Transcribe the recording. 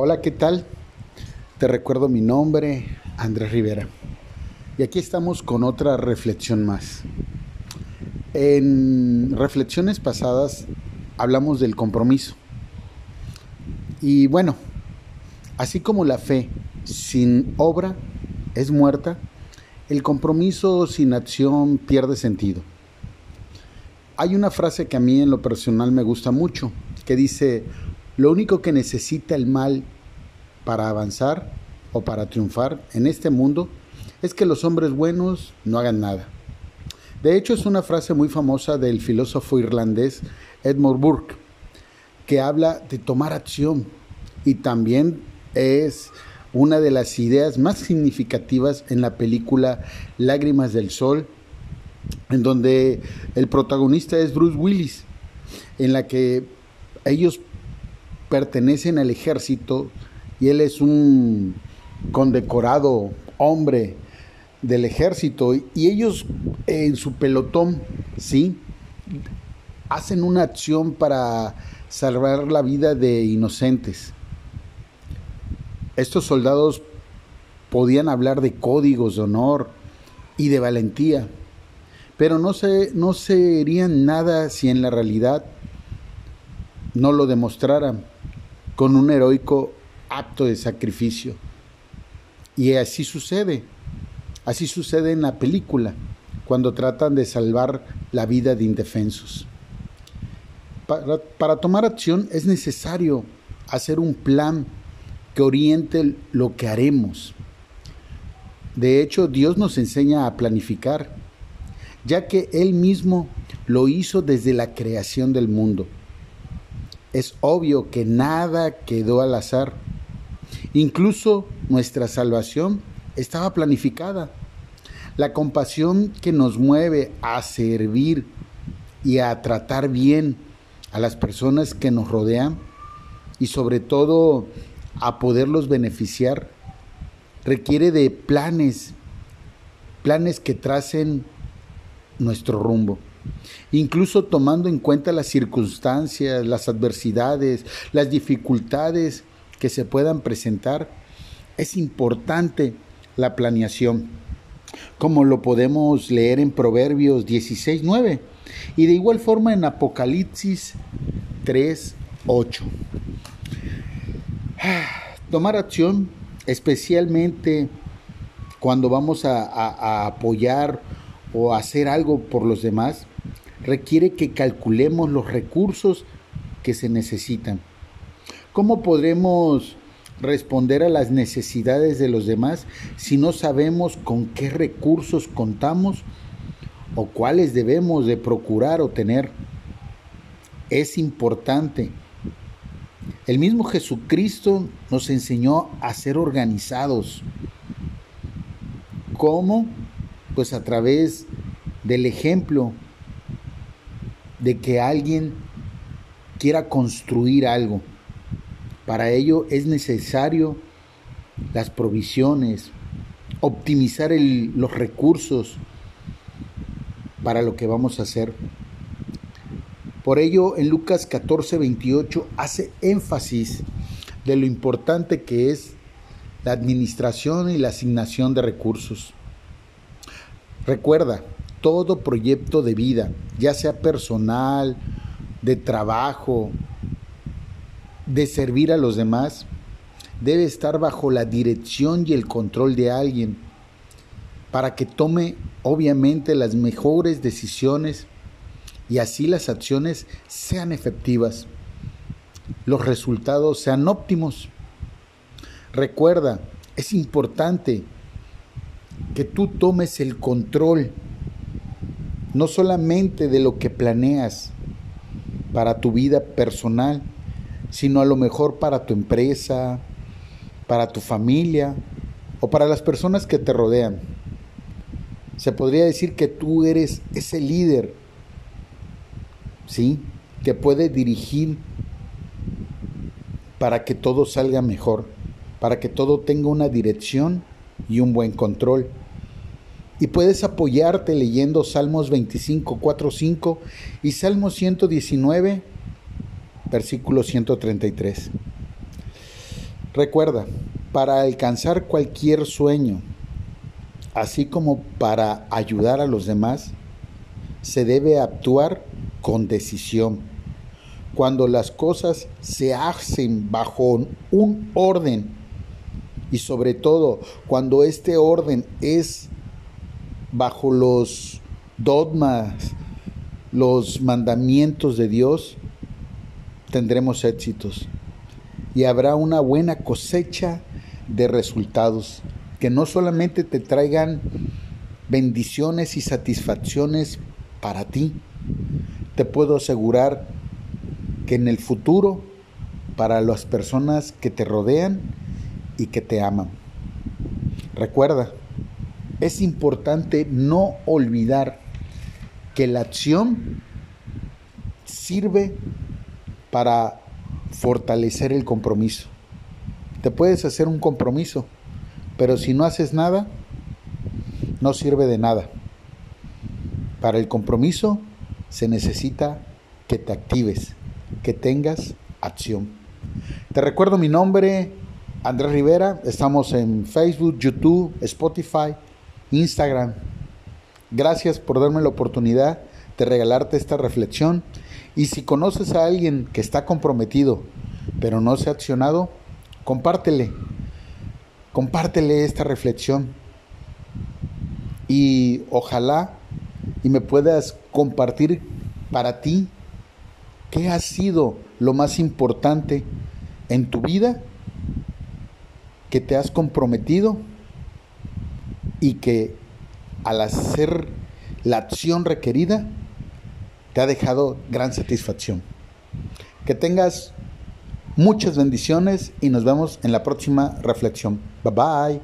Hola, ¿qué tal? Te recuerdo mi nombre, Andrés Rivera. Y aquí estamos con otra reflexión más. En reflexiones pasadas hablamos del compromiso. Y bueno, así como la fe sin obra es muerta, el compromiso sin acción pierde sentido. Hay una frase que a mí en lo personal me gusta mucho, que dice, lo único que necesita el mal para avanzar o para triunfar en este mundo es que los hombres buenos no hagan nada. De hecho, es una frase muy famosa del filósofo irlandés Edmund Burke, que habla de tomar acción y también es una de las ideas más significativas en la película Lágrimas del Sol, en donde el protagonista es Bruce Willis, en la que ellos pertenecen al ejército y él es un condecorado hombre del ejército y ellos en su pelotón, ¿sí? Hacen una acción para salvar la vida de inocentes. Estos soldados podían hablar de códigos de honor y de valentía, pero no, se, no serían nada si en la realidad no lo demostraran con un heroico acto de sacrificio. Y así sucede. Así sucede en la película, cuando tratan de salvar la vida de indefensos. Para, tomar acción es necesario hacer un plan que oriente lo que haremos. De hecho, Dios nos enseña a planificar, ya que Él mismo lo hizo desde la creación del mundo es obvio que nada quedó al azar. Incluso nuestra salvación estaba planificada. La compasión que nos mueve a servir y a tratar bien a las personas que nos rodean y sobre todo a poderlos beneficiar requiere de planes, planes que tracen nuestro rumbo incluso tomando en cuenta las circunstancias, las adversidades, las dificultades que se puedan presentar, es importante la planeación, como lo podemos leer en Proverbios 16.9 y de igual forma en Apocalipsis 3.8. Tomar acción, especialmente cuando vamos a, a apoyar o hacer algo por los demás, requiere que calculemos los recursos que se necesitan. ¿Cómo podremos responder a las necesidades de los demás si no sabemos con qué recursos contamos o cuáles debemos de procurar o tener? Es importante. El mismo Jesucristo nos enseñó a ser organizados. ¿Cómo? Pues a través del ejemplo de que alguien quiera construir algo. Para ello es necesario las provisiones, optimizar los recursos para lo que vamos a hacer. Por ello, en Lucas 14, 28 hace énfasis de lo importante que es la administración y la asignación de recursos. Recuerda, todo proyecto de vida, ya sea personal, de trabajo, de servir a los demás, debe estar bajo la dirección y el control de alguien para que tome obviamente las mejores decisiones y así las acciones sean efectivas, los resultados sean óptimos. Recuerda, es importante que tú tomes el control no solamente de lo que planeas para tu vida personal, sino a lo mejor para tu empresa, para tu familia o para las personas que te rodean. Se podría decir que tú eres ese líder, ¿sí? Que puede dirigir para que todo salga mejor, para que todo tenga una dirección y un buen control. Y puedes apoyarte leyendo Salmos 25, 4, 5 y Salmos 119, versículo 133. Recuerda, para alcanzar cualquier sueño, así como para ayudar a los demás, se debe actuar con decisión. Cuando las cosas se hacen bajo un orden y sobre todo cuando este orden es bajo los dogmas, los mandamientos de Dios, tendremos éxitos y habrá una buena cosecha de resultados que no solamente te traigan bendiciones y satisfacciones para ti, te puedo asegurar que en el futuro, para las personas que te rodean y que te aman. Recuerda, es importante no olvidar que la acción sirve para fortalecer el compromiso. Te puedes hacer un compromiso, pero si no haces nada, no sirve de nada. Para el compromiso se necesita que te actives, que tengas acción. Te recuerdo mi nombre, Andrés Rivera. Estamos en Facebook, YouTube, Spotify, Instagram. Gracias por darme la oportunidad de regalarte esta reflexión. Y si conoces a alguien que está comprometido, pero no se ha accionado, compártele. Compártele esta reflexión. Y ojalá y me puedas compartir para ti qué ha sido lo más importante en tu vida que te has comprometido y que al hacer la acción requerida te ha dejado gran satisfacción. Que tengas muchas bendiciones y nos vemos en la próxima reflexión. Bye bye.